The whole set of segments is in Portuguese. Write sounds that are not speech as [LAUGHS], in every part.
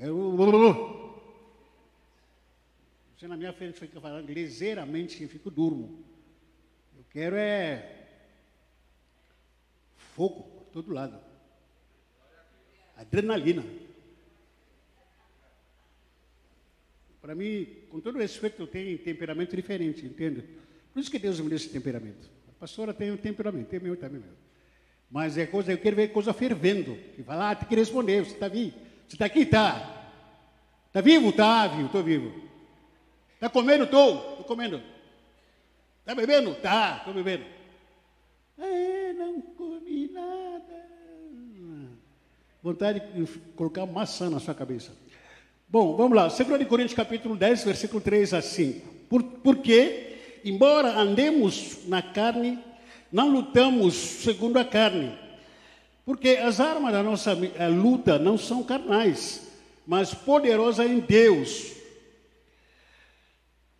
Eu, você na minha frente fica falando ligeiramente, eu fico durmo. Eu quero é fogo por todo lado. Adrenalina. Para mim, com todo respeito, eu tenho temperamento diferente, entende? Por isso que Deus me deu esse temperamento. A pastora tem um temperamento, tem meu também meu. Mas é coisa, eu quero ver coisa fervendo. Que fala, ah, tem que responder, você está vivo. Você está aqui? Está. Está vivo? Está, vivo, estou vivo. Está comendo? Estou, estou comendo. Está bebendo? Tá, estou bebendo. É, não comi nada. Vontade de colocar maçã na sua cabeça. Bom, vamos lá. 2 Coríntios capítulo 10, versículo 3 a 5. Por, porque, embora andemos na carne, não lutamos segundo a carne. Porque as armas da nossa luta não são carnais, mas poderosas em Deus.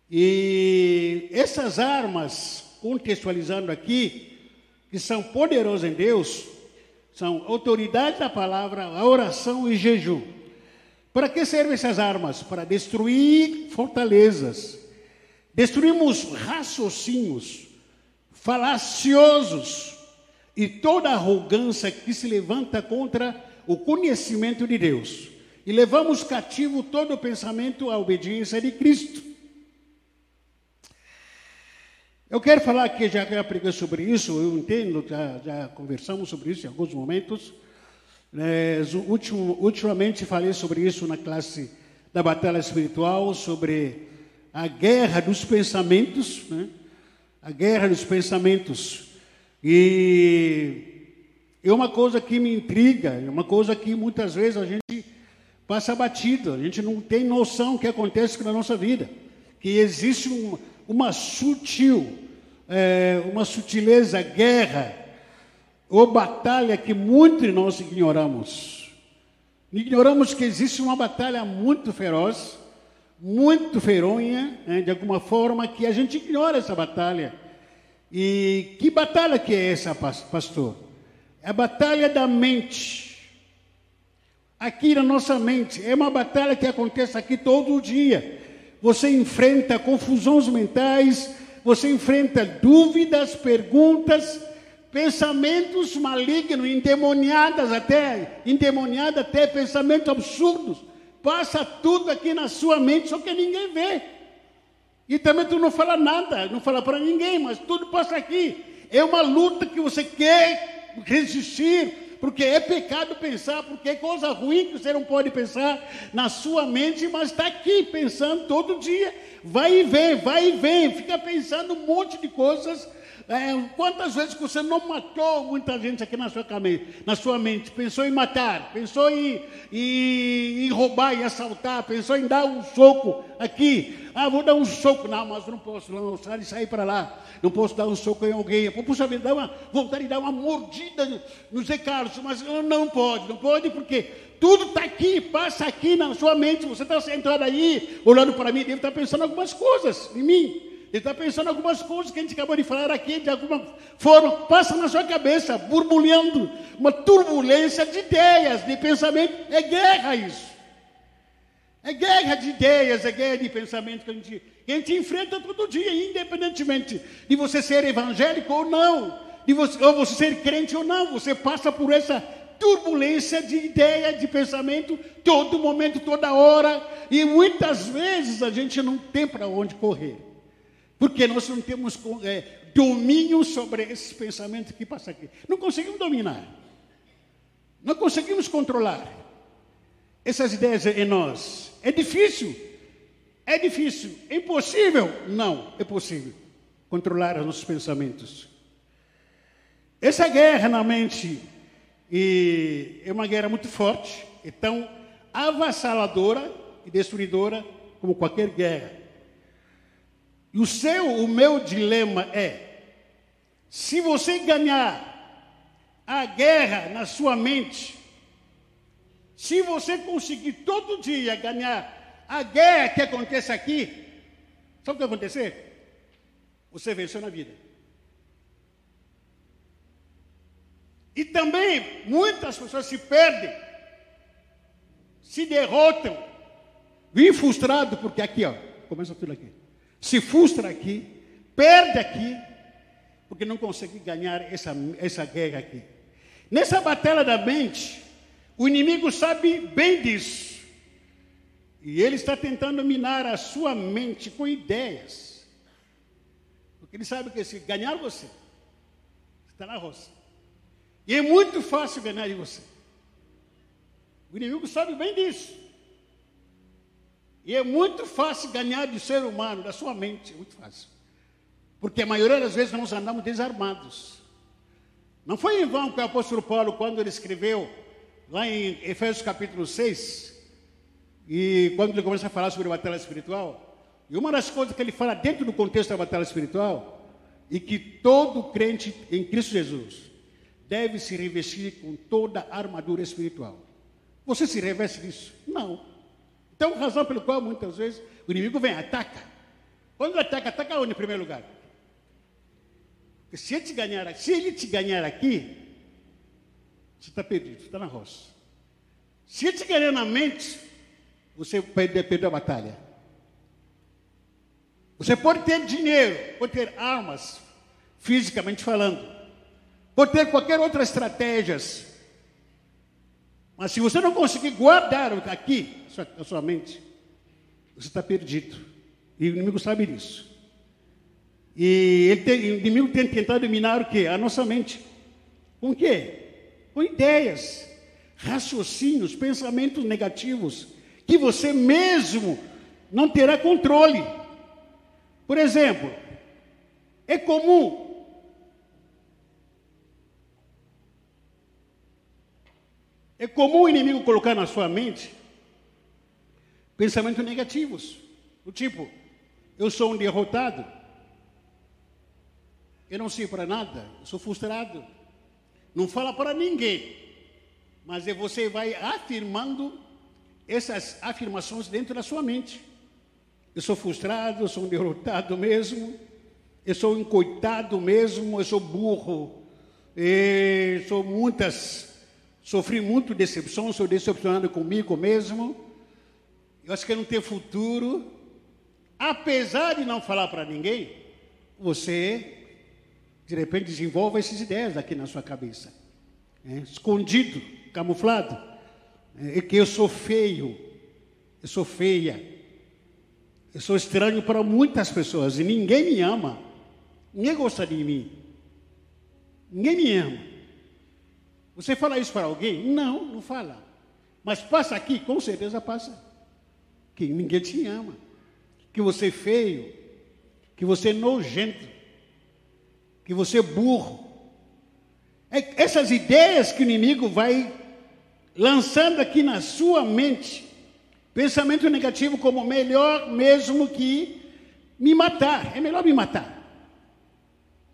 E essas armas, contextualizando aqui, que são poderosas em Deus, são autoridade da palavra, a oração e jejum. Para que servem essas armas? Para destruir fortalezas. Destruímos raciocínios falaciosos e toda arrogância que se levanta contra o conhecimento de Deus. E levamos cativo todo o pensamento à obediência de Cristo. Eu quero falar aqui, já que eu preguei sobre isso, eu entendo, já, já conversamos sobre isso em alguns momentos. É, ultimamente falei sobre isso na classe da batalha espiritual, sobre a guerra dos pensamentos, né? a guerra dos pensamentos. E é uma coisa que me intriga, é uma coisa que muitas vezes a gente passa batido, a gente não tem noção do que acontece na nossa vida, que existe um, uma sutil, é, uma sutileza, guerra, ou batalha que muitos de nós ignoramos. Ignoramos que existe uma batalha muito feroz, muito feronha, né, de alguma forma, que a gente ignora essa batalha. E que batalha que é essa, pastor? É a batalha da mente. Aqui na nossa mente, é uma batalha que acontece aqui todo dia. Você enfrenta confusões mentais, você enfrenta dúvidas, perguntas, pensamentos malignos, endemoniadas até, endemoniadas até pensamentos absurdos. Passa tudo aqui na sua mente, só que ninguém vê. E também tu não fala nada, não fala para ninguém, mas tudo passa aqui. É uma luta que você quer resistir, porque é pecado pensar, porque é coisa ruim que você não pode pensar na sua mente, mas está aqui pensando todo dia. Vai e vem, vai e vem, fica pensando um monte de coisas é, quantas vezes você não matou muita gente aqui na sua, na sua mente? Pensou em matar, pensou em, em, em roubar e assaltar, pensou em dar um soco aqui. Ah, vou dar um soco. Não, mas não posso lançar e sair para lá. Não posso dar um soco em alguém. Puxa vida, dar uma, vontade de dar uma mordida no Zé Carlos, mas não pode, não pode porque tudo está aqui, passa aqui na sua mente. Você está sentado aí, olhando para mim, deve estar pensando algumas coisas em mim. Ele está pensando algumas coisas que a gente acabou de falar aqui, de alguma forma, passa na sua cabeça, borbulhando, uma turbulência de ideias, de pensamento. É guerra isso. É guerra de ideias, é guerra de pensamento que a gente, que a gente enfrenta todo dia, independentemente de você ser evangélico ou não, de você, ou você ser crente ou não, você passa por essa turbulência de ideia, de pensamento, todo momento, toda hora, e muitas vezes a gente não tem para onde correr. Porque nós não temos é, domínio sobre esses pensamentos que passam aqui. Não conseguimos dominar. Não conseguimos controlar essas ideias em nós. É difícil. É difícil. É impossível? Não, é possível controlar os nossos pensamentos. Essa guerra na mente é uma guerra muito forte, é tão avassaladora e destruidora como qualquer guerra. E o seu, o meu dilema é: se você ganhar a guerra na sua mente, se você conseguir todo dia ganhar a guerra que acontece aqui, sabe o que vai acontecer? Você venceu na vida. E também muitas pessoas se perdem se derrotam, vêm frustrado, porque aqui, ó, começa tudo aqui. Se frustra aqui, perde aqui, porque não consegue ganhar essa, essa guerra aqui. Nessa batalha da mente, o inimigo sabe bem disso. E ele está tentando minar a sua mente com ideias. Porque ele sabe que se ganhar você, está na roça. E é muito fácil ganhar de você. O inimigo sabe bem disso. E é muito fácil ganhar do ser humano, da sua mente, é muito fácil. Porque a maioria das vezes nós andamos desarmados. Não foi em vão que o apóstolo Paulo, quando ele escreveu, lá em Efésios capítulo 6, e quando ele começa a falar sobre a batalha espiritual, e uma das coisas que ele fala dentro do contexto da batalha espiritual, e que todo crente em Cristo Jesus deve se revestir com toda a armadura espiritual. Você se reveste disso? Não. Então, razão pelo qual muitas vezes o inimigo vem, ataca. Quando ataca, ataca onde em primeiro lugar? Porque se ele te ganhar, se ele te ganhar aqui, você está perdido, você está na roça. Se ele te ganhar na mente, você perde, perdeu a batalha. Você pode ter dinheiro, pode ter armas, fisicamente falando, pode ter qualquer outra estratégias, mas se você não conseguir guardar aqui a sua, mente, você está perdido. E o inimigo sabe disso. E tem, o inimigo tem tentado dominar o quê? A nossa mente. Com o quê? Com ideias, raciocínios, pensamentos negativos, que você mesmo não terá controle. Por exemplo, é comum É comum o inimigo colocar na sua mente pensamentos negativos, do tipo, eu sou um derrotado, eu não sei para nada, eu sou frustrado. Não fala para ninguém. Mas você vai afirmando essas afirmações dentro da sua mente. Eu sou frustrado, eu sou um derrotado mesmo, eu sou um coitado mesmo, eu sou burro, eu sou muitas, sofri muito decepção, sou decepcionado comigo mesmo, eu acho que eu não tenho futuro. Apesar de não falar para ninguém, você de repente desenvolva essas ideias aqui na sua cabeça. É, escondido, camuflado. É, é que eu sou feio, eu sou feia. Eu sou estranho para muitas pessoas e ninguém me ama. Ninguém gosta de mim. Ninguém me ama. Você fala isso para alguém? Não, não fala. Mas passa aqui, com certeza passa. Que ninguém te ama. Que você é feio. Que você é nojento que você é burro. É essas ideias que o inimigo vai lançando aqui na sua mente, pensamento negativo como melhor mesmo que me matar, é melhor me matar.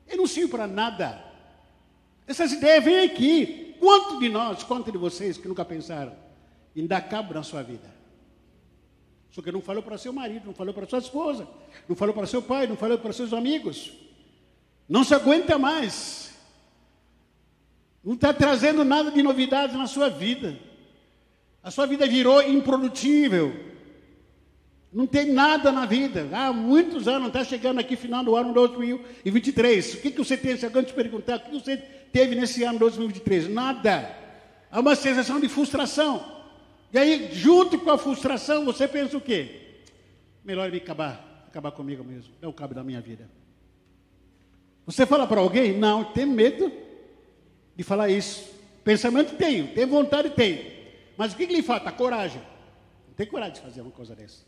Eu não sirvo para nada. Essas ideias vêm aqui. Quanto de nós, quanto de vocês que nunca pensaram em dar cabo na sua vida? Só que não falou para seu marido, não falou para sua esposa, não falou para seu pai, não falou para seus amigos. Não se aguenta mais. Não está trazendo nada de novidade na sua vida. A sua vida virou improdutível. Não tem nada na vida. Há muitos anos, está chegando aqui final do ano 2023. O que, que você tem? Se alguém te perguntar, o que você teve nesse ano 2023? Nada. Há uma sensação de frustração. E aí, junto com a frustração, você pensa o quê? Melhor me acabar, acabar comigo mesmo. É o cabo da minha vida. Você fala para alguém? Não, tem medo de falar isso. Pensamento tenho, tem vontade tenho. Mas o que, que lhe falta? Coragem. Não tem coragem de fazer uma coisa dessa.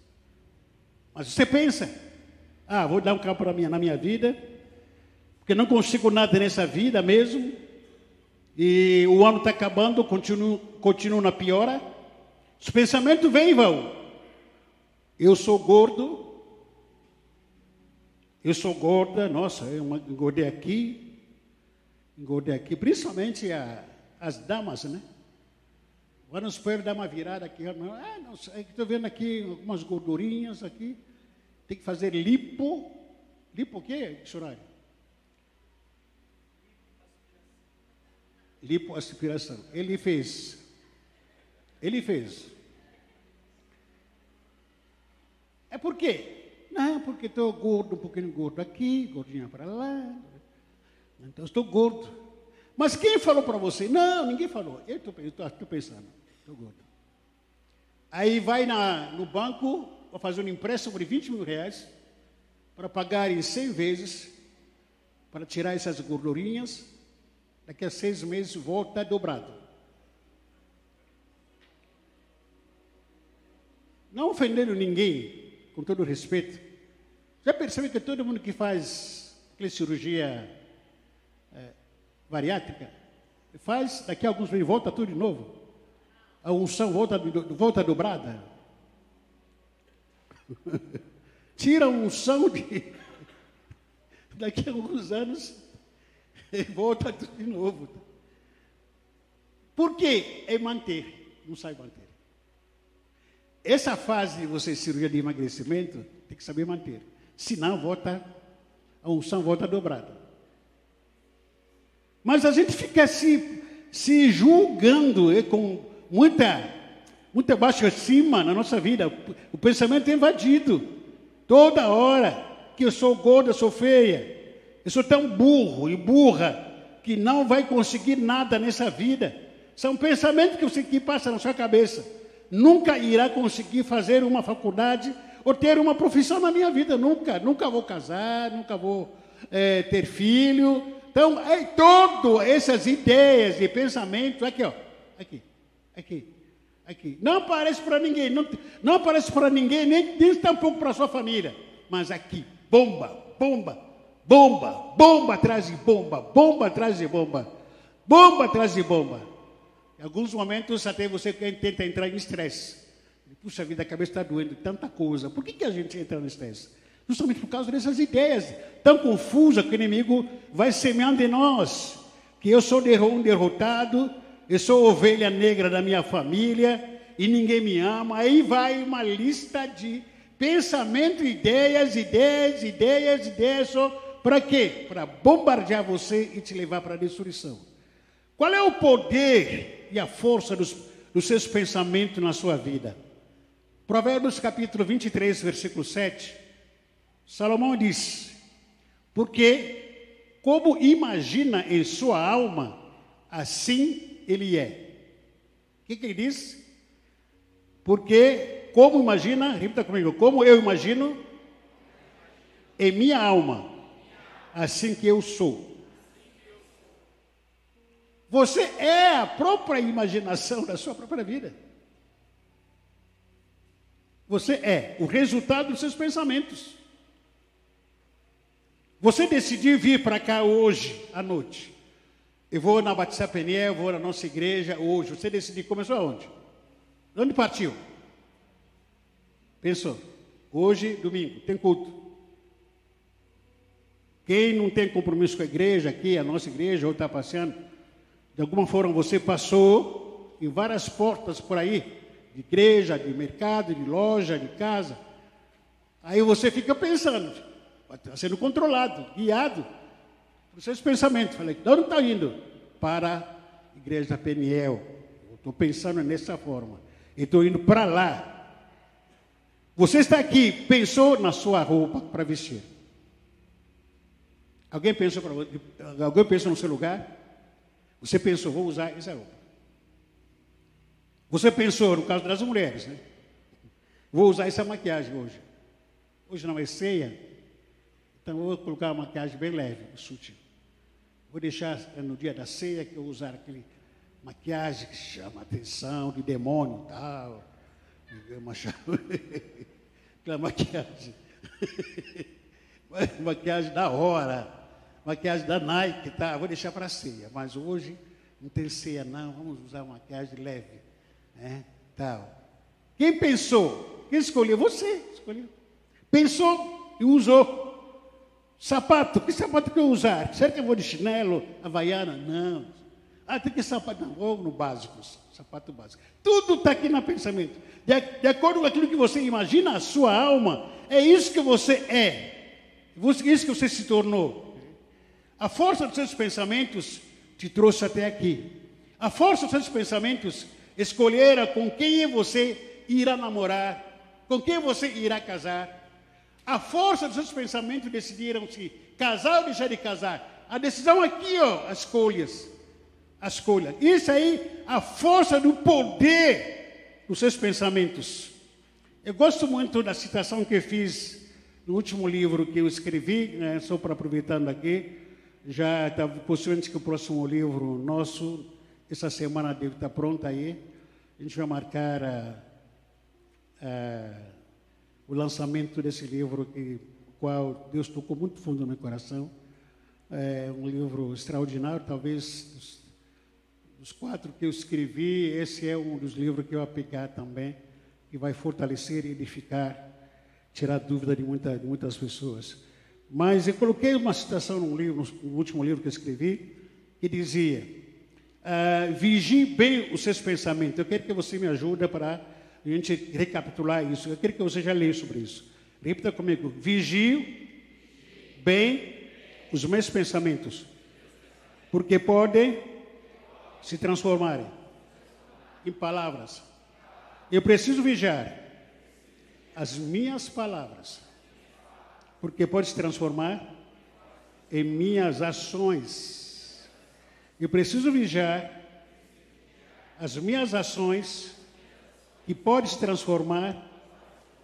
Mas você pensa, ah, vou dar um cabo minha, na minha vida, porque não consigo nada nessa vida mesmo. E o ano está acabando, continuo, continuo na piora. Os pensamentos vêm e vão. Eu sou gordo, eu sou gorda, nossa, eu engordei aqui, engordei aqui, principalmente a, as damas, né? Agora pode dar uma virada aqui. Ah, não, estou vendo aqui algumas gordurinhas aqui. Tem que fazer lipo. Lipo o quê, dicionário? Lipoaspiração. Ele fez. Ele fez. por quê? Não, porque estou gordo, um pouquinho gordo aqui, gordinha para lá. Então estou gordo. Mas quem falou para você? Não, ninguém falou. Eu estou pensando, estou gordo. Aí vai na, no banco, vai fazer um empréstimo de 20 mil reais para pagar em 100 vezes, para tirar essas gordurinhas. Daqui a seis meses volta dobrado. Não ofendendo ninguém, com todo respeito. Já percebeu que todo mundo que faz cirurgia é, bariátrica, faz, daqui a alguns meses volta tudo de novo. A unção volta, volta dobrada. [LAUGHS] Tira a unção de. [LAUGHS] Daqui a alguns anos, e [LAUGHS] volta de novo. Por quê? É manter, não sai manter. Essa fase de você cirurgia de emagrecimento, tem que saber manter. Senão, volta, a unção volta dobrada. Mas a gente fica se, se julgando é, com muita, muita baixa acima na nossa vida. O pensamento é invadido. Toda hora que eu sou gorda, sou feia. Eu tão burro e burra que não vai conseguir nada nessa vida. São pensamentos que você que passa na sua cabeça. Nunca irá conseguir fazer uma faculdade ou ter uma profissão na minha vida. Nunca, nunca vou casar, nunca vou é, ter filho, então, é todas essas ideias e pensamentos, aqui, ó, aqui, aqui, aqui. Não aparece para ninguém, não, não aparece para ninguém, nem, nem tampouco para sua família. Mas aqui, bomba, bomba, bomba, bomba atrás de bomba, bomba atrás de bomba, bomba atrás de bomba. Em alguns momentos até você tenta entrar em estresse. Puxa vida, a cabeça está doendo, tanta coisa. Por que, que a gente entra no estresse? Justamente por causa dessas ideias tão confusas que o inimigo vai semeando em nós. Que eu sou um derrotado, eu sou ovelha negra da minha família e ninguém me ama. Aí vai uma lista de pensamento, ideias, ideias, ideias, ideias. Para quê? Para bombardear você e te levar para a destruição. Qual é o poder e a força dos, dos seus pensamentos na sua vida? Provérbios capítulo 23, versículo 7 Salomão diz: Porque como imagina em sua alma, assim ele é. O que, que ele diz? Porque como imagina, repita comigo, como eu imagino em minha alma, assim que eu sou. Você é a própria imaginação da sua própria vida. Você é o resultado dos seus pensamentos. Você decidiu vir para cá hoje, à noite. Eu vou na Batista Peniel, vou na nossa igreja hoje. Você decidiu, começou aonde? De onde partiu? Pensou. Hoje, domingo, tem culto. Quem não tem compromisso com a igreja aqui, a nossa igreja, ou está passeando, de alguma forma você passou em várias portas por aí, de igreja, de mercado, de loja, de casa. Aí você fica pensando, está sendo controlado, guiado por seus pensamentos. Falei, de onde está indo? Para a igreja da Peniel. Estou pensando nessa forma. Estou indo para lá. Você está aqui, pensou na sua roupa para vestir. Alguém pensou para alguém pensou no seu lugar? Você pensou, vou usar essa roupa. Você pensou, no caso das mulheres, né? Vou usar essa maquiagem hoje. Hoje não é ceia, então vou colocar uma maquiagem bem leve, sutil. Vou deixar no dia da ceia que eu usar aquele maquiagem que chama atenção, de demônio e tal. [LAUGHS] Aquela maquiagem. [LAUGHS] maquiagem da hora. Maquiagem da Nike, tá? Vou deixar para ceia. Mas hoje não tem ceia, não. Vamos usar uma maquiagem leve. Né? Tal. Quem pensou? Quem escolheu? Você escolheu. Pensou e usou. Sapato, que sapato que eu usar? Será que eu vou de chinelo, havaiana? Não. Ah, tem que sapato, não, vou no básico, sapato básico. Tudo está aqui no pensamento. De, de, acordo com aquilo que você imagina, a sua alma, é isso que você é. Isso que você se tornou. A força dos seus pensamentos te trouxe até aqui. A força dos seus pensamentos escolhera com quem você irá namorar, com quem você irá casar. A força dos seus pensamentos decidiram se casar ou deixar de casar. A decisão aqui, ó, as escolhas. As escolhas. Isso aí, a força do poder dos seus pensamentos. Eu gosto muito da citação que fiz no último livro que eu escrevi, né, só para aproveitando aqui, já está possivelmente que o próximo livro nosso, essa semana deve estar pronto aí. A gente vai marcar a, a, o lançamento desse livro, que qual Deus tocou muito fundo no meu coração. É um livro extraordinário, talvez dos, dos quatro que eu escrevi, esse é um dos livros que eu pegar também, que vai fortalecer e edificar, tirar dúvida de, muita, de muitas pessoas. Mas eu coloquei uma citação no, livro, no último livro que eu escrevi, que dizia: uh, vigie bem os seus pensamentos. Eu quero que você me ajude para a gente recapitular isso. Eu quero que você já leia sobre isso. Repita comigo: vigio bem os meus pensamentos, porque podem se transformarem em palavras. Eu preciso vigiar as minhas palavras porque pode se transformar em minhas ações. Eu preciso vigiar as minhas ações que pode se transformar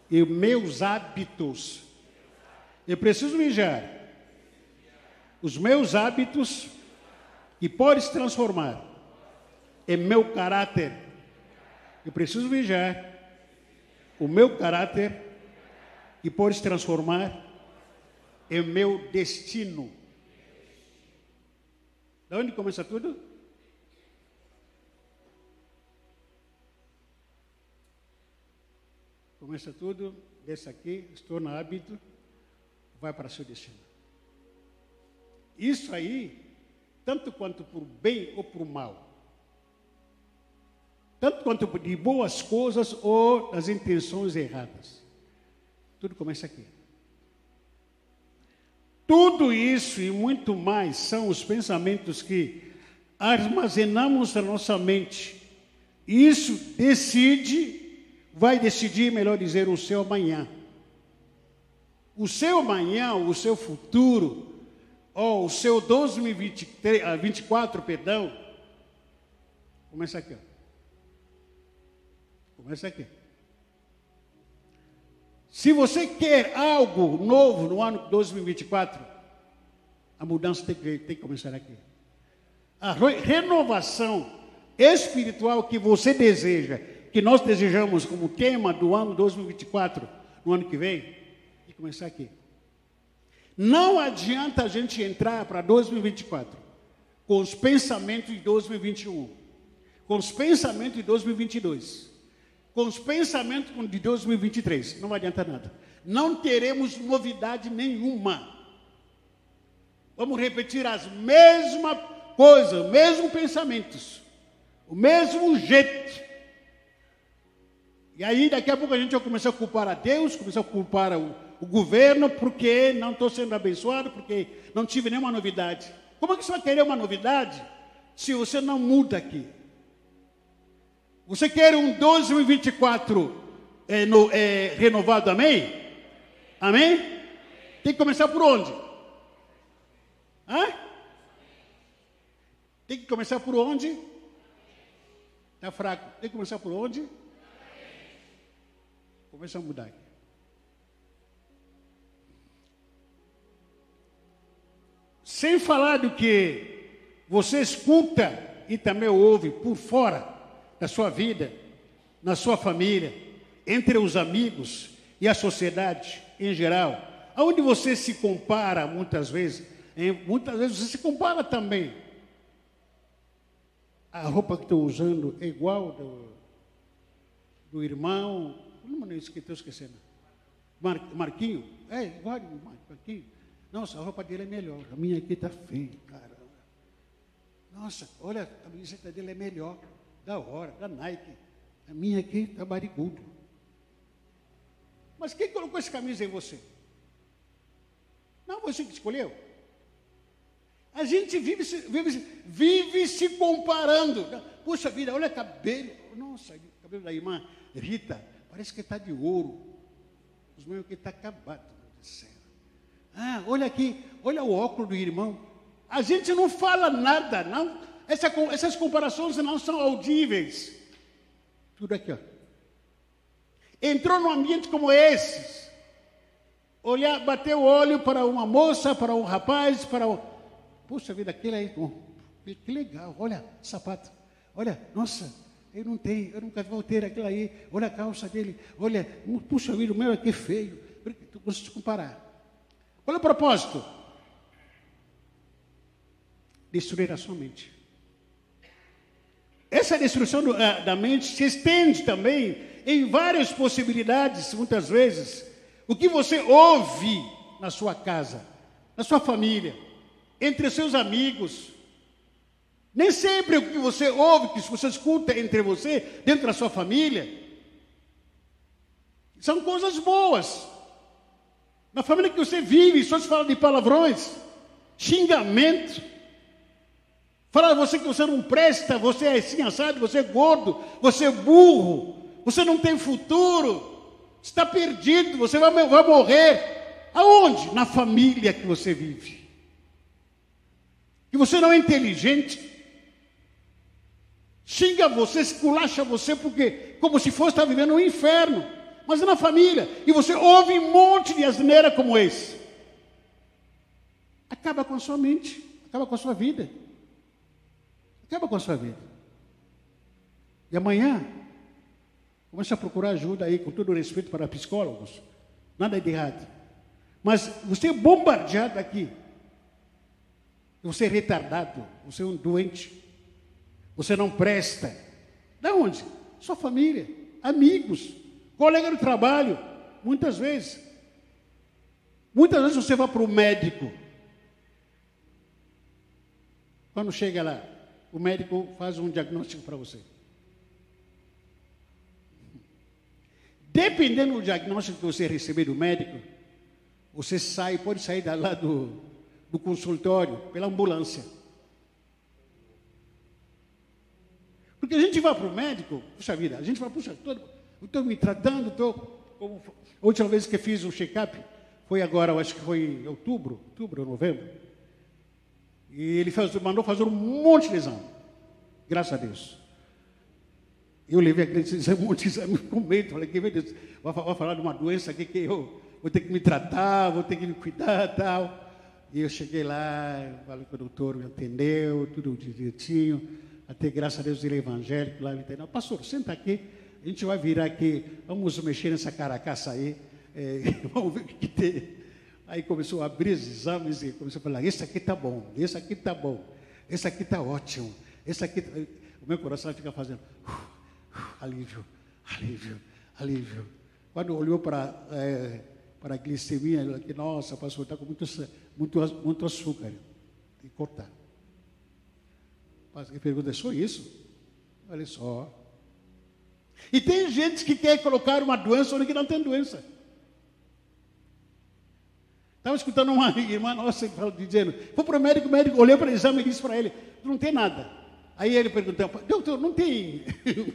em meus hábitos. Eu preciso vigiar os meus hábitos que pode se transformar em meu caráter. Eu preciso vigiar o meu caráter que pode se transformar é meu destino. Da onde começa tudo? Começa tudo, desce aqui, estou no hábito, vai para seu destino. Isso aí, tanto quanto por bem ou por mal, tanto quanto de boas coisas ou das intenções erradas, tudo começa aqui. Tudo isso e muito mais são os pensamentos que armazenamos na nossa mente. Isso decide, vai decidir, melhor dizer, o seu amanhã. O seu amanhã, o seu futuro, ou o seu 2024, ah, perdão, começa aqui. Ó. Começa aqui. Se você quer algo novo no ano 2024, a mudança tem que, tem que começar aqui. A renovação espiritual que você deseja, que nós desejamos como tema do ano 2024, no ano que vem, tem que começar aqui. Não adianta a gente entrar para 2024 com os pensamentos de 2021, com os pensamentos de 2022 com os pensamentos de 2023. Não adianta nada. Não teremos novidade nenhuma. Vamos repetir as mesmas coisas, os mesmos pensamentos, o mesmo jeito. E aí, daqui a pouco, a gente vai começar a culpar a Deus, começar a culpar o, o governo, porque não estou sendo abençoado, porque não tive nenhuma novidade. Como é que você vai querer uma novidade se você não muda aqui? Você quer um 2024 é, no, é, renovado, amém? Amém? Tem que começar por onde? Hã? Tem que começar por onde? Está fraco. Tem que começar por onde? Começa a mudar aqui. Sem falar do que você escuta e também ouve por fora na sua vida, na sua família, entre os amigos e a sociedade em geral, aonde você se compara muitas vezes, muitas vezes você se compara também. A roupa que estou usando é igual do, do irmão, não me estou esquecendo. Mar, Marquinho, é igual Marquinho. Nossa, a roupa dele é melhor, a minha aqui está feia, cara. Nossa, olha, a camiseta dele é melhor da hora, da Nike. A minha aqui está barigudo. Mas quem colocou essa camisa em você? Não, você que escolheu. A gente vive, vive, vive se comparando. Puxa vida, olha cabelo. Nossa, cabelo da irmã Rita, parece que está de ouro. Os meus que está acabado. Ah, olha aqui, olha o óculos do irmão. A gente não fala nada, não. Essa, essas comparações não são audíveis. Tudo aqui, ó. Entrou num ambiente como esse, olhar, bater o olho para uma moça, para um rapaz, para o. Puxa vida, aquele aí, que legal, olha, sapato. Olha, nossa, eu não tenho, eu nunca vou ter aquilo aí. Olha a calça dele, olha, puxa vida, o meu é que feio. Você se comparar. Qual é o propósito? Destruir a sua mente. Essa destruição do, uh, da mente se estende também em várias possibilidades, muitas vezes. O que você ouve na sua casa, na sua família, entre seus amigos. Nem sempre o que você ouve, que você escuta entre você, dentro da sua família, são coisas boas. Na família que você vive, só se fala de palavrões, xingamento Falar você que você não presta, você é assim assado, você é gordo, você é burro, você não tem futuro, está perdido, você vai, vai morrer. Aonde? Na família que você vive. Que você não é inteligente. Xinga você, esculacha você, porque como se fosse estar vivendo um inferno. Mas é na família. E você ouve um monte de asneira como esse. Acaba com a sua mente, acaba com a sua vida. Acaba com a sua vida. E amanhã, comece a procurar ajuda aí, com todo respeito para psicólogos. Nada de errado. Mas você é bombardeado aqui. Você é retardado, você é um doente. Você não presta. Da onde? Sua família, amigos, colega de trabalho, muitas vezes. Muitas vezes você vai para o médico. Quando chega lá, o médico faz um diagnóstico para você. Dependendo do diagnóstico que você receber do médico, você sai, pode sair da lá do, do consultório pela ambulância. Porque a gente vai para o médico, puxa vida, a gente vai, puxa, estou me tratando, estou. A última vez que fiz um check-up foi agora, eu acho que foi em outubro, outubro ou novembro. E ele fez, mandou fazer um monte de exame. Graças a Deus. Eu levei aquele [LAUGHS] exame, um monte de exame com medo. Falei, que Deus, vai, vai falar de uma doença aqui que eu vou ter que me tratar, vou ter que me cuidar tal. E eu cheguei lá, falei com o doutor, me atendeu, tudo direitinho. Até graças a Deus ele é evangélico lá, me entendeu. Pastor, senta aqui, a gente vai virar aqui, vamos mexer nessa caracaça aí, é, [LAUGHS] vamos ver o que tem. Aí começou a abrir os exames e começou a falar: esse aqui está bom, esse aqui está bom, esse aqui está ótimo, esse aqui. Tá... O meu coração fica fazendo uh, uh, alívio, alívio, alívio. Quando olhou para, é, para a glicemia, ele falou: nossa, pastor, está com muito, muito, muito açúcar, cortar. Ele pergunta: é só isso? Olha só. E tem gente que quer colocar uma doença onde não tem doença. Estava escutando uma [LAUGHS] irmã nossa dizendo, foi para o médico, o médico olhou para o exame e disse para ele, não tem nada. Aí ele perguntou, doutor, não tem. [LAUGHS]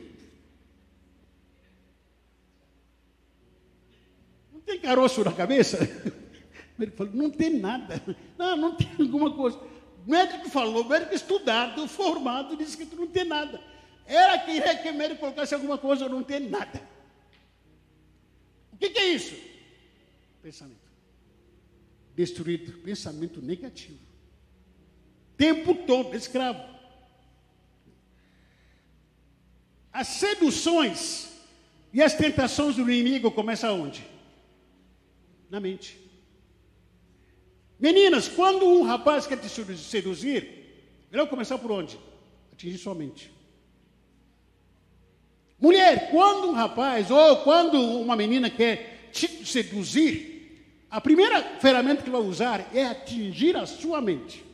não tem caroço na cabeça? [LAUGHS] Ele falou, não tem nada. Não, não tem alguma coisa. O médico falou, o médico estudado, formado, disse que tu não tem nada. Era queria que o médico colocasse alguma coisa, não tem nada. O que, que é isso? Pensamento destruído, pensamento negativo. Tempo todo, escravo. As seduções e as tentações do inimigo começam onde? Na mente. Meninas, quando um rapaz quer te seduzir, vai começar por onde? Atingir sua mente. Mulher, quando um rapaz ou quando uma menina quer te seduzir, a primeira ferramenta que vai usar é atingir a sua mente.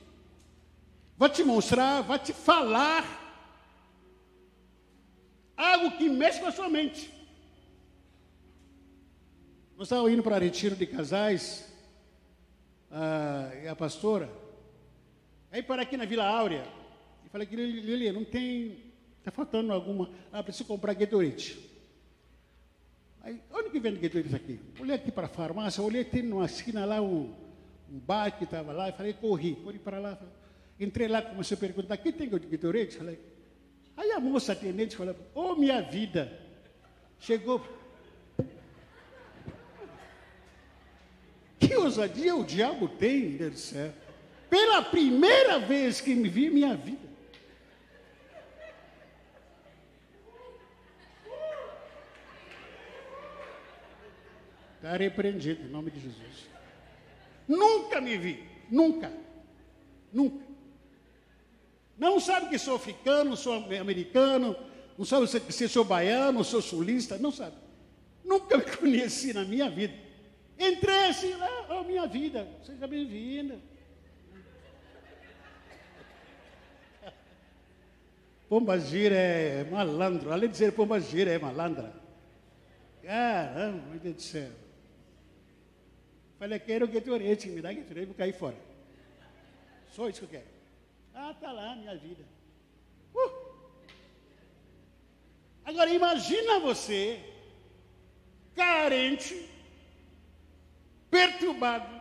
Vai te mostrar, vai te falar algo que mexe com a sua mente. Nós estávamos indo para retiro de casais, a, e a pastora, aí para aqui na Vila Áurea, e falei que Lili, não tem, está faltando alguma, ah, preciso comprar guetorite. Aí, onde que vende Gatorade isso aqui? Olhei aqui para a farmácia, olhei, tem numa esquina lá um, um bar que estava lá, e falei, corri, corri para lá. Entrei lá, comecei a perguntar, quem tem Gatorade? Falei, aí a moça atendente falou, ô oh, minha vida, chegou... Que ousadia o diabo tem, Deus do céu. Pela primeira vez que me vi minha vida. Está repreendido em nome de Jesus. Nunca me vi, nunca, nunca. Não sabe que sou africano, sou americano, não sabe se sou baiano, sou sulista, não sabe. Nunca me [LAUGHS] conheci na minha vida. Entrei assim lá, oh, minha vida, seja bem-vinda. [LAUGHS] Pombagira é malandro, além de ser pombagira, é malandra. Caramba, meu Deus do céu. Falei, quero orete, me dá tu vou cair fora. Só isso que eu quero. Ah, tá lá, minha vida. Uh! Agora imagina você, carente, perturbado,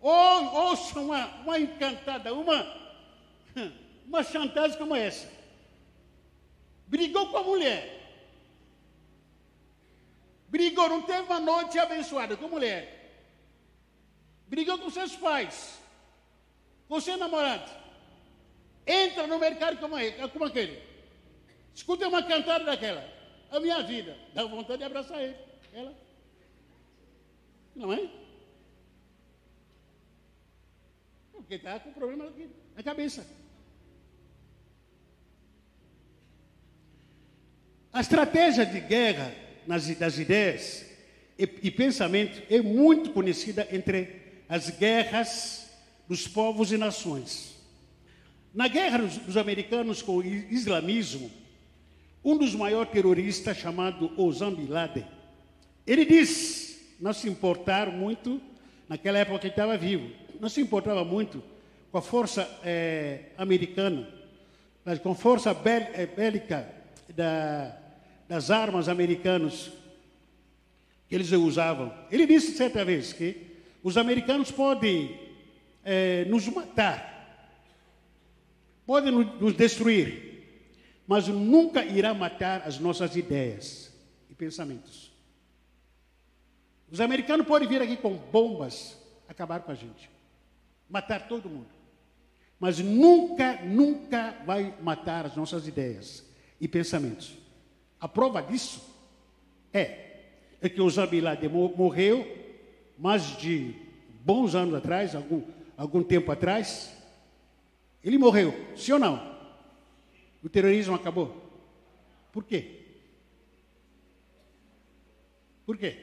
ou ouça uma, uma encantada, uma, [LAUGHS] uma chantagem como essa. Brigou com a mulher. Brigou, não teve uma noite abençoada com mulher. Brigou com seus pais. Com seu namorado. Entra no mercado como, como aquele. Escuta uma cantada daquela. A minha vida. Dá vontade de abraçar ele. Ela. Não é? Porque está com problema aqui na cabeça. A estratégia de guerra nas, das ideias e, e pensamento é muito conhecida entre as guerras dos povos e nações. Na guerra dos, dos americanos com o islamismo, um dos maiores terroristas, chamado Osama Bin Laden, ele disse não se importar muito, naquela época que estava vivo, não se importava muito com a força é, americana, mas com a força eh, bélica da, das armas americanas que eles usavam. Ele disse certa vez que os americanos podem é, nos matar, podem nos destruir, mas nunca irá matar as nossas ideias e pensamentos. Os americanos podem vir aqui com bombas acabar com a gente, matar todo mundo, mas nunca, nunca vai matar as nossas ideias e pensamentos. A prova disso é, é que Osama Bin Laden morreu mais de bons anos atrás, algum, algum tempo atrás. Ele morreu, sim ou não? O terrorismo acabou. Por quê? Por quê?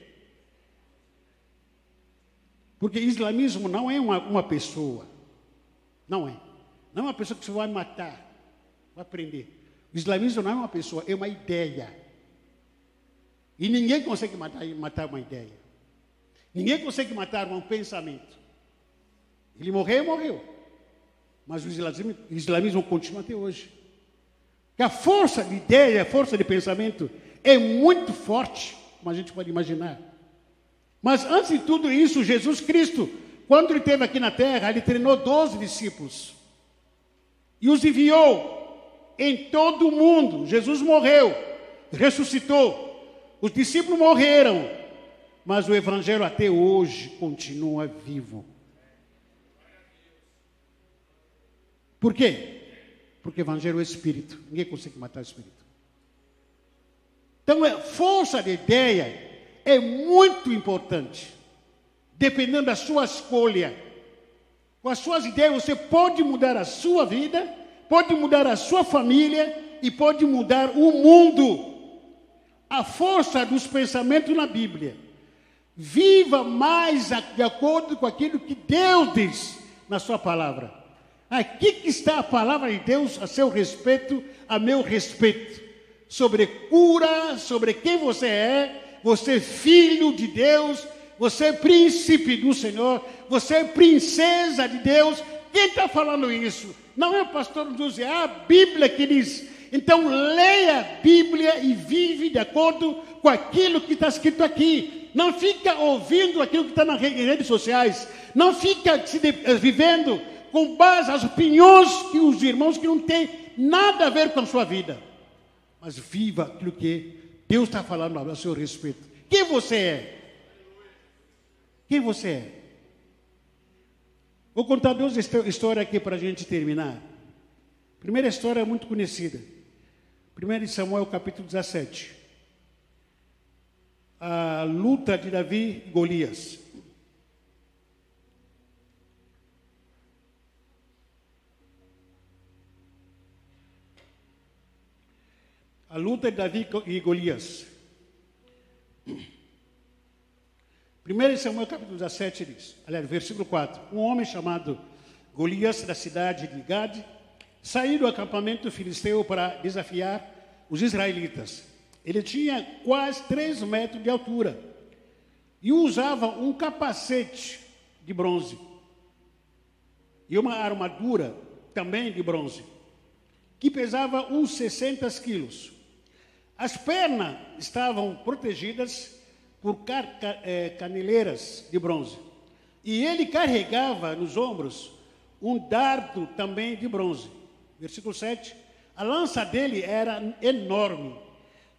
Porque islamismo não é uma, uma pessoa. Não é. Não é uma pessoa que você vai matar, vai prender. O islamismo não é uma pessoa, é uma ideia. E ninguém consegue matar, matar uma ideia. Ninguém consegue matar um pensamento. Ele morreu, morreu. Mas o islamismo, islamismo continua até hoje. Que a força de ideia, a força de pensamento é muito forte, como a gente pode imaginar. Mas antes de tudo isso, Jesus Cristo, quando ele esteve aqui na terra, ele treinou 12 discípulos e os enviou em todo o mundo. Jesus morreu, ressuscitou. Os discípulos morreram, mas o evangelho até hoje continua vivo. Por quê? Porque evangelho é espírito. Ninguém consegue matar o espírito. Então, a é, força de ideia é muito importante. Dependendo da sua escolha. Com as suas ideias, você pode mudar a sua vida pode mudar a sua família e pode mudar o mundo. A força dos pensamentos na Bíblia. Viva mais de acordo com aquilo que Deus diz na sua palavra. Aqui que está a palavra de Deus a seu respeito, a meu respeito. Sobre cura, sobre quem você é, você é filho de Deus, você é príncipe do Senhor, você é princesa de Deus. Quem está falando isso? Não é o pastor José, é a Bíblia que diz. Então leia a Bíblia e vive de acordo com aquilo que está escrito aqui. Não fica ouvindo aquilo que está nas redes sociais. Não fica se eh, vivendo com base nas opiniões que os irmãos que não têm nada a ver com a sua vida. Mas viva aquilo que Deus está falando a seu respeito. Quem você é? Quem você é? Vou contar duas histórias aqui para a gente terminar. primeira história é muito conhecida. 1 Samuel capítulo 17. A luta de Davi e Golias. A luta de Davi e Golias. 1 Samuel capítulo 17 diz, aliás, versículo 4: Um homem chamado Golias, da cidade de Gad, saiu do acampamento filisteu para desafiar os israelitas. Ele tinha quase 3 metros de altura e usava um capacete de bronze e uma armadura também de bronze, que pesava uns 60 quilos. As pernas estavam protegidas por é, caneleiras de bronze. E ele carregava nos ombros um dardo também de bronze. Versículo 7. A lança dele era enorme,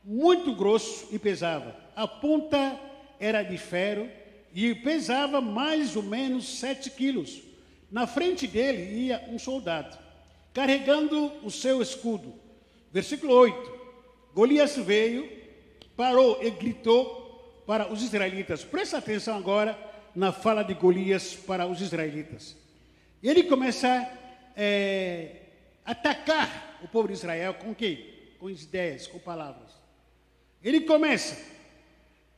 muito grosso e pesava. A ponta era de ferro e pesava mais ou menos sete quilos. Na frente dele ia um soldado, carregando o seu escudo. Versículo 8. Golias veio, parou e gritou para os israelitas. Presta atenção agora na fala de Golias para os israelitas. Ele começa a é, atacar o povo de Israel com quê? Com ideias, com palavras. Ele começa,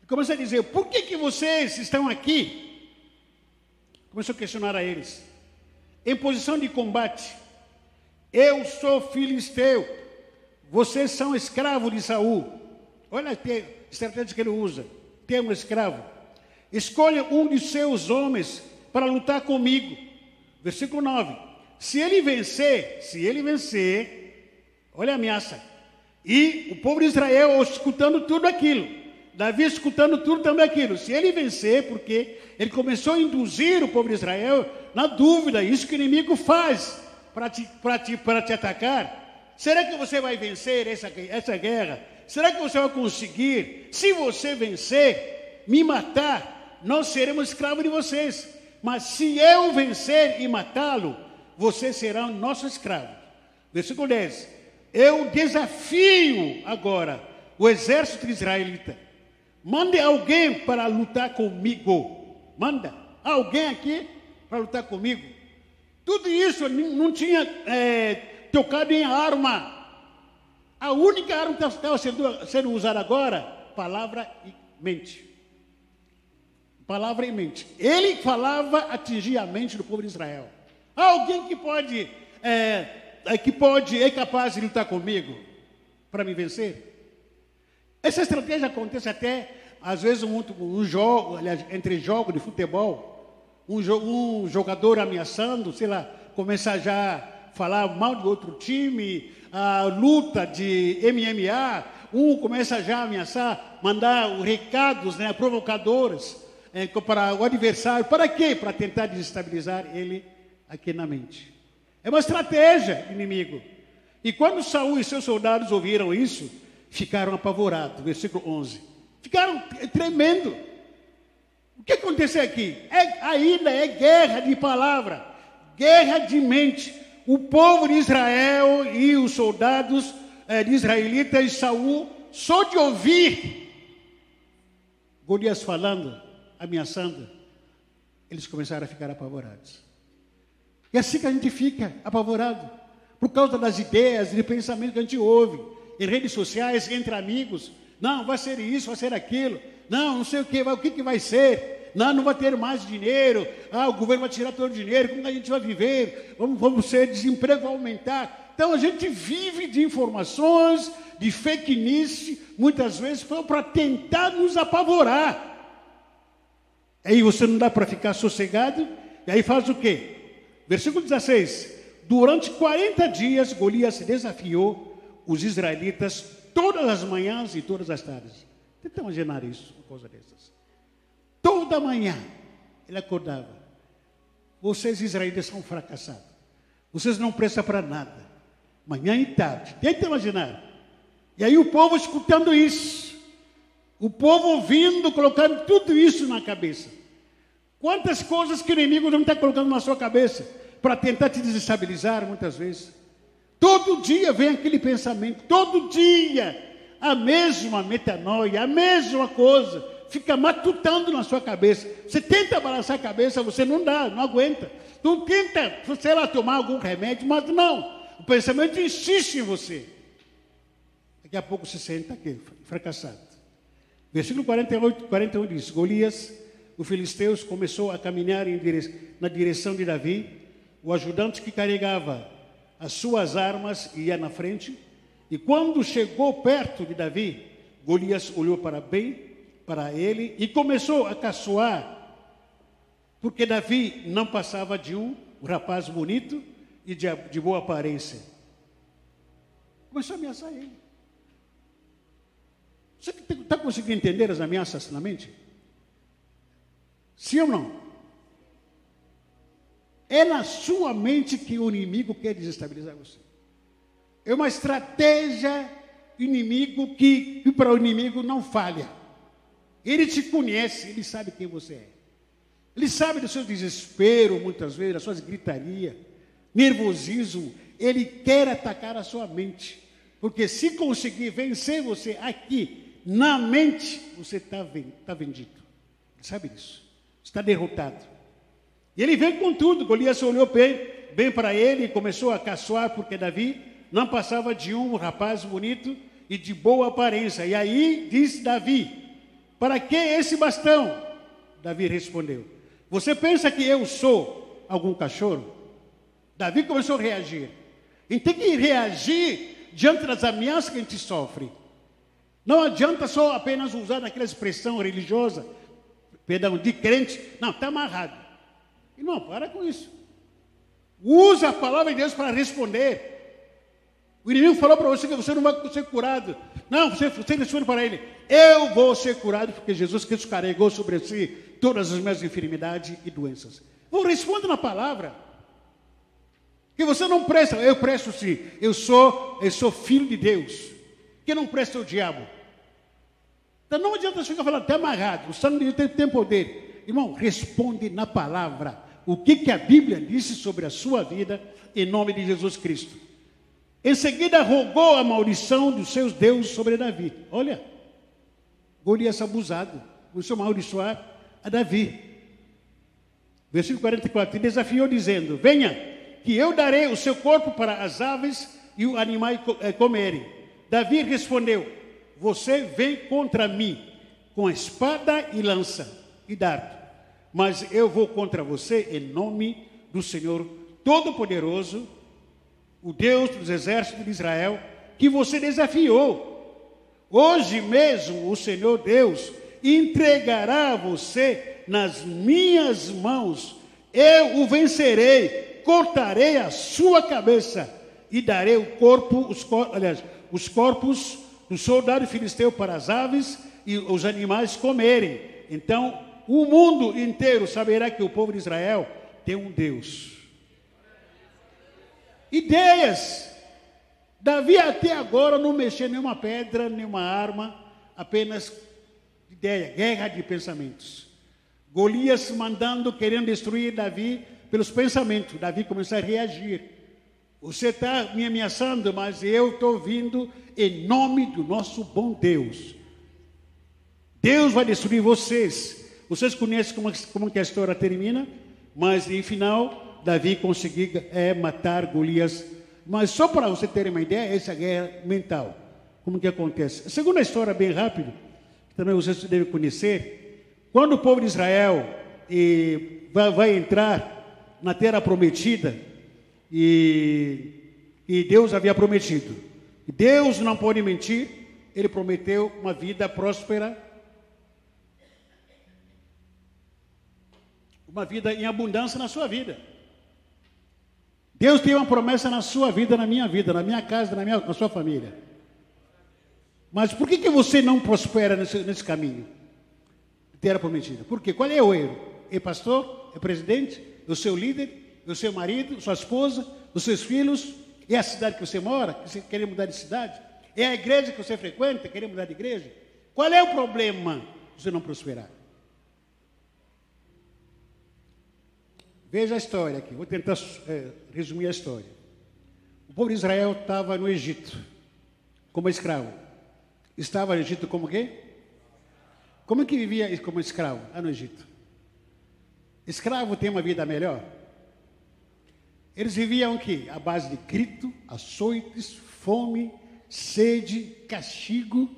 começa a dizer: por que, que vocês estão aqui? Começou a questionar a eles. Em posição de combate, eu sou filisteu, vocês são escravos de Saul. Olha a estratégia que ele usa termo escravo. Escolha um de seus homens para lutar comigo. Versículo 9. Se ele vencer, se ele vencer, olha a ameaça. E o povo de Israel escutando tudo aquilo. Davi escutando tudo também aquilo. Se ele vencer, porque ele começou a induzir o povo de Israel na dúvida, isso que o inimigo faz para te, te, te atacar. Será que você vai vencer essa, essa guerra? Será que você vai conseguir? Se você vencer, me matar, nós seremos escravos de vocês. Mas se eu vencer e matá-lo, vocês serão nossos escravos. Versículo 10. Eu desafio agora o exército israelita. Mande alguém para lutar comigo. Manda alguém aqui para lutar comigo. Tudo isso não tinha é, tocado em arma. A única arma que estava sendo, usada agora, palavra e mente. Palavra e mente. Ele falava atingir a mente do povo de Israel. Alguém que pode, é, é, que pode, é capaz de lutar comigo para me vencer? Essa estratégia acontece até, às vezes, muito, um jogo, aliás, entre jogos de futebol. Um, um jogador ameaçando, sei lá, começar já a falar mal de outro time, a luta de MMA, um começa já a ameaçar, mandar recados né, provocadores é, para o adversário. Para quê? Para tentar desestabilizar ele aqui na mente. É uma estratégia, inimigo. E quando Saul e seus soldados ouviram isso, ficaram apavorados. Versículo 11. Ficaram tremendo. O que aconteceu aqui? É, ainda é guerra de palavra, guerra de mente o povo de Israel e os soldados eh, de israelitas, Saul, só de ouvir Golias falando, ameaçando, eles começaram a ficar apavorados. E assim que a gente fica apavorado, por causa das ideias e pensamentos que a gente ouve em redes sociais, entre amigos. Não, vai ser isso, vai ser aquilo. Não, não sei o que, o que, que vai ser não, não vai ter mais dinheiro, ah, o governo vai tirar todo o dinheiro, como a gente vai viver? Vamos, vamos ser, desemprego vai aumentar. Então a gente vive de informações, de fake news, muitas vezes para tentar nos apavorar. Aí você não dá para ficar sossegado, e aí faz o quê? Versículo 16: Durante 40 dias Golias desafiou os israelitas todas as manhãs e todas as tardes. Tenta imaginar isso, uma coisa dessas. Toda manhã ele acordava. Vocês israelitas são fracassados. Vocês não prestam para nada. Manhã e tarde. Tenta imaginar. E aí o povo escutando isso. O povo ouvindo, colocando tudo isso na cabeça. Quantas coisas que o inimigo não está colocando na sua cabeça para tentar te desestabilizar muitas vezes. Todo dia vem aquele pensamento, todo dia a mesma metanoia, a mesma coisa, fica matutando na sua cabeça. Você tenta balançar a cabeça, você não dá, não aguenta. Não tenta, sei lá, tomar algum remédio, mas não. O pensamento insiste em você. Daqui a pouco se senta aqui, fracassado. Versículo 48, 41 diz: Golias, o filisteus, começou a caminhar dire... na direção de Davi. O ajudante que carregava as suas armas ia na frente. E quando chegou perto de Davi, Golias olhou para bem para ele e começou a caçoar, porque Davi não passava de um rapaz bonito e de, de boa aparência. Começou a ameaçar ele. Você está conseguindo entender as ameaças na mente? Sim ou não? É na sua mente que o inimigo quer desestabilizar você. É uma estratégia inimigo que, que para o inimigo não falha. Ele te conhece, ele sabe quem você é. Ele sabe do seu desespero, muitas vezes, das suas gritarias, nervosismo. Ele quer atacar a sua mente. Porque se conseguir vencer você aqui, na mente, você está tá vendido. Ele sabe disso. Está derrotado. E ele vem com tudo. Golias olhou bem, bem para ele e começou a caçoar, porque Davi não passava de um rapaz bonito e de boa aparência. E aí disse Davi: Para que esse bastão? Davi respondeu: Você pensa que eu sou algum cachorro? Davi começou a reagir. Gente tem que reagir diante das ameaças que a gente sofre. Não adianta só apenas usar aquela expressão religiosa, perdão, de crente. Não, está amarrado. Irmão, para com isso. Usa a palavra de Deus para responder. O inimigo falou para você que você não vai ser curado. Não, você, você responde para ele: Eu vou ser curado porque Jesus Cristo carregou sobre si todas as minhas enfermidades e doenças. Vou responder na palavra. Que você não presta, eu presto sim. Eu sou, eu sou filho de Deus. Que não presta o diabo. Então não adianta você ficar falando até amarrado. O sangue de Deus tem, tem poder. Irmão, responde na palavra o que, que a Bíblia disse sobre a sua vida, em nome de Jesus Cristo. Em seguida, rogou a maldição dos seus deuses sobre Davi. Olha, Golias abusado, começou a amaldiçoar a Davi. Versículo 44: E desafiou, dizendo: Venha, que eu darei o seu corpo para as aves e o animais eh, comerem. Davi respondeu: Você vem contra mim com espada e lança e dardo mas eu vou contra você em nome do Senhor Todo-Poderoso, o Deus dos exércitos de Israel, que você desafiou. Hoje mesmo o Senhor Deus entregará você nas minhas mãos. Eu o vencerei, cortarei a sua cabeça e darei o corpo, os, aliás, os corpos do soldado filisteu para as aves e os animais comerem. Então o mundo inteiro saberá que o povo de Israel tem um Deus. Ideias. Davi até agora não mexeu nenhuma pedra, nenhuma arma, apenas ideia, guerra de pensamentos. Golias mandando, querendo destruir Davi pelos pensamentos. Davi começou a reagir. Você está me ameaçando, mas eu estou vindo em nome do nosso bom Deus. Deus vai destruir vocês vocês conhecem como, como que a história termina, mas no final, Davi conseguiu é, matar Golias. Mas só para você ter uma ideia, essa guerra mental. Como que acontece? A segunda história, bem rápido, que também vocês devem conhecer. Quando o povo de Israel e, vai, vai entrar na terra prometida, e, e Deus havia prometido. Deus não pode mentir, ele prometeu uma vida próspera uma vida em abundância na sua vida. Deus tem uma promessa na sua vida, na minha vida, na minha casa, na, minha, na sua família. Mas por que, que você não prospera nesse, nesse caminho? Terra prometida. Por quê? Qual é o erro? É pastor? É presidente? É o seu líder? É o seu marido? Sua esposa? Os seus filhos? É a cidade que você mora? Que você quer mudar de cidade? É a igreja que você frequenta? Quer mudar de igreja? Qual é o problema de você não prosperar? Veja a história aqui, vou tentar é, resumir a história. O povo de Israel estava no Egito, como escravo. Estava no Egito como quê? Como é que vivia como escravo lá no Egito? Escravo tem uma vida melhor? Eles viviam o quê? À base de grito, açoites, fome, sede, castigo.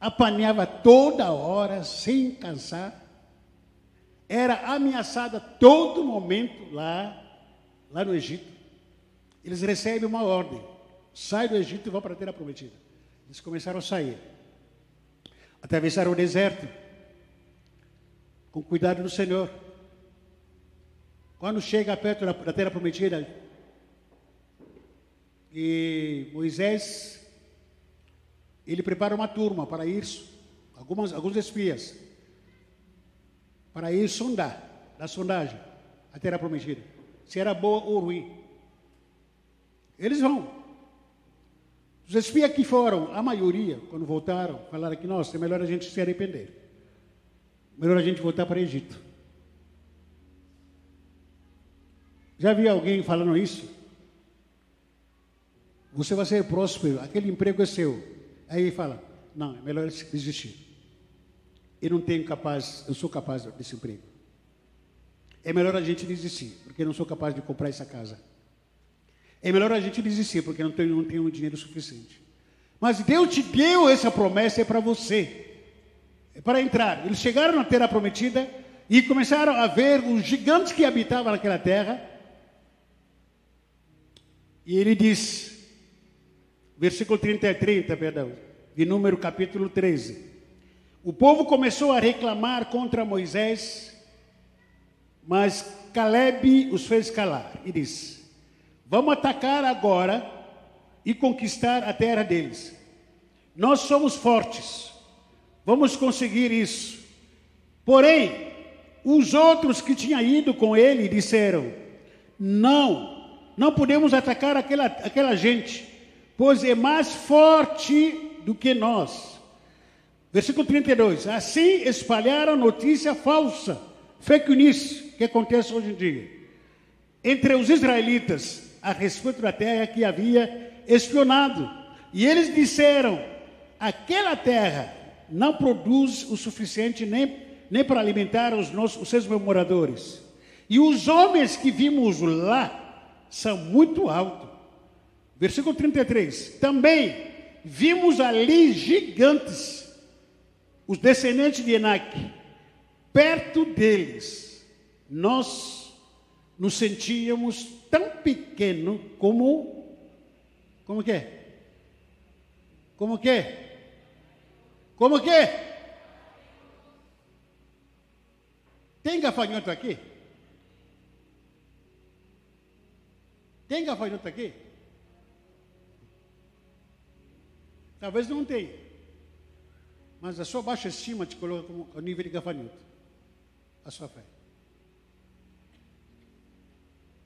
Apanhava toda hora, sem cansar era ameaçada todo momento lá, lá no Egito. Eles recebem uma ordem: sai do Egito e vão para a terra prometida. Eles começaram a sair, atravessaram o deserto, com cuidado do Senhor. Quando chega perto da, da terra prometida, e Moisés, ele prepara uma turma para isso, algumas, alguns espias para ir sondar, da sondagem, a terra prometida, se era boa ou ruim. Eles vão. Os espias que foram, a maioria, quando voltaram, falaram que, nossa, é melhor a gente se arrepender. Melhor a gente voltar para o Egito. Já vi alguém falando isso? Você vai ser próspero, aquele emprego é seu. Aí fala, não, é melhor desistir eu não tenho capaz, eu sou capaz desse emprego. É melhor a gente desistir, porque eu não sou capaz de comprar essa casa. É melhor a gente desistir, porque eu não tenho, não tenho dinheiro suficiente. Mas Deus te deu essa promessa é para você. É para entrar. Eles chegaram na terra prometida e começaram a ver os gigantes que habitavam naquela terra. E ele diz, versículo 30 e 30, perdão, de número capítulo 13. O povo começou a reclamar contra Moisés, mas Caleb os fez calar e disse: Vamos atacar agora e conquistar a terra deles. Nós somos fortes, vamos conseguir isso. Porém, os outros que tinham ido com ele disseram: Não, não podemos atacar aquela, aquela gente, pois é mais forte do que nós. Versículo 32. Assim espalharam notícia falsa, fake news, que acontece hoje em dia, entre os israelitas a respeito da terra que havia espionado. E eles disseram: aquela terra não produz o suficiente nem, nem para alimentar os, nossos, os seus moradores. E os homens que vimos lá são muito altos. Versículo 33. Também vimos ali gigantes os descendentes de Enac, perto deles, nós nos sentíamos tão pequeno como como que é? Como que é? Como que é? Tem gafanhoto aqui? Tem gafanhoto aqui? Talvez não tenha. Mas a sua baixa estima te coloca como o nível de gafanhoto. A sua fé.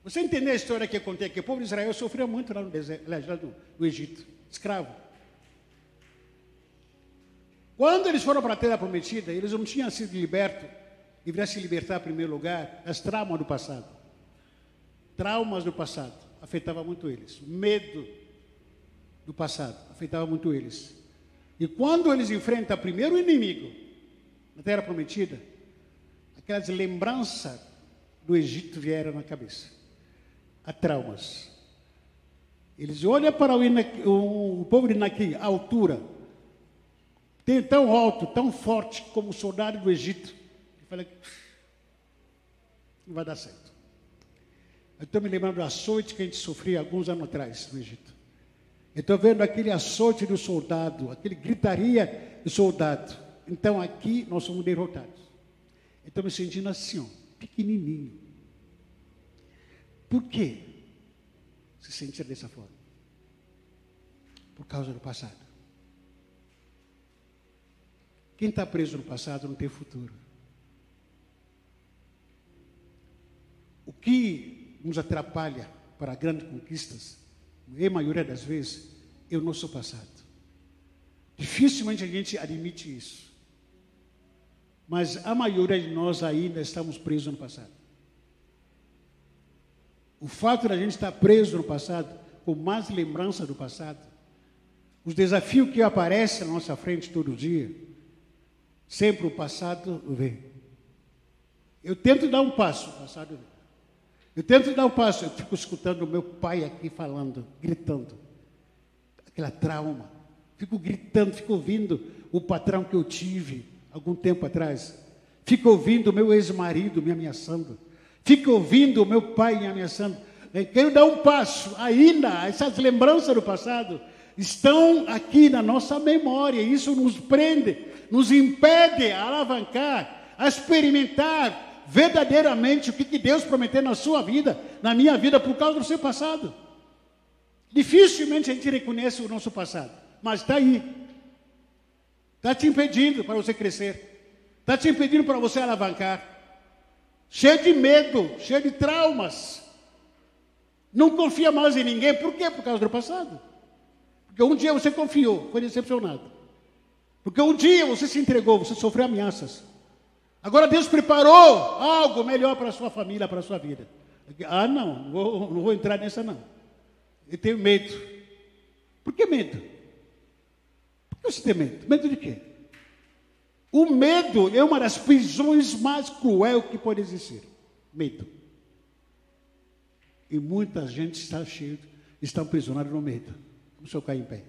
Você entendeu a história que acontece? Que o povo de Israel sofreu muito lá no, deserto, lá no, no Egito, escravo. Quando eles foram para a terra prometida, eles não tinham sido libertos, deveriam se libertar em primeiro lugar das traumas do passado. Traumas do passado afetavam muito eles. Medo do passado afetava muito eles. E quando eles enfrentam o primeiro inimigo na terra prometida, aquelas lembranças do Egito vieram na cabeça. Há traumas. Eles olham para o, o, o povo de Naqui, a altura, tem tão alto, tão forte como o soldado do Egito. E fala não vai dar certo. Eu estou me lembrando do açoite que a gente sofria alguns anos atrás no Egito. Estou vendo aquele açoite do soldado, aquele gritaria do soldado. Então aqui nós somos derrotados. Estou me sentindo assim, ó, pequenininho. Por quê? se sentir dessa forma. Por causa do passado. Quem está preso no passado não tem futuro. O que nos atrapalha para grandes conquistas, a maioria das vezes, é o nosso passado. Dificilmente a gente admite isso. Mas a maioria de nós ainda estamos presos no passado. O fato de a gente estar preso no passado, com mais lembrança do passado, os desafios que aparecem na nossa frente todo dia, sempre o passado vem. Eu tento dar um passo, o passado vem. Eu tento dar um passo, eu fico escutando o meu pai aqui falando, gritando. Aquela trauma. Fico gritando, fico ouvindo o patrão que eu tive algum tempo atrás. Fico ouvindo o meu ex-marido me ameaçando. Fico ouvindo o meu pai me ameaçando. Quero dar um passo. Ainda, essas lembranças do passado estão aqui na nossa memória. Isso nos prende, nos impede a alavancar, a experimentar verdadeiramente o que Deus prometeu na sua vida, na minha vida, por causa do seu passado. Dificilmente a gente reconhece o nosso passado, mas está aí. Está te impedindo para você crescer, está te impedindo para você alavancar. Cheio de medo, cheio de traumas. Não confia mais em ninguém, por quê? Por causa do passado. Porque um dia você confiou, foi decepcionado. Porque um dia você se entregou, você sofreu ameaças. Agora Deus preparou algo melhor para a sua família, para a sua vida. Ah, não, não vou, não vou entrar nessa não. Eu tenho medo. Por que medo? Por que você tem medo? Medo de quê? O medo é uma das prisões mais cruel que pode existir. Medo. E muita gente está cheio, está aprisionada no medo. Vamos cair em pé.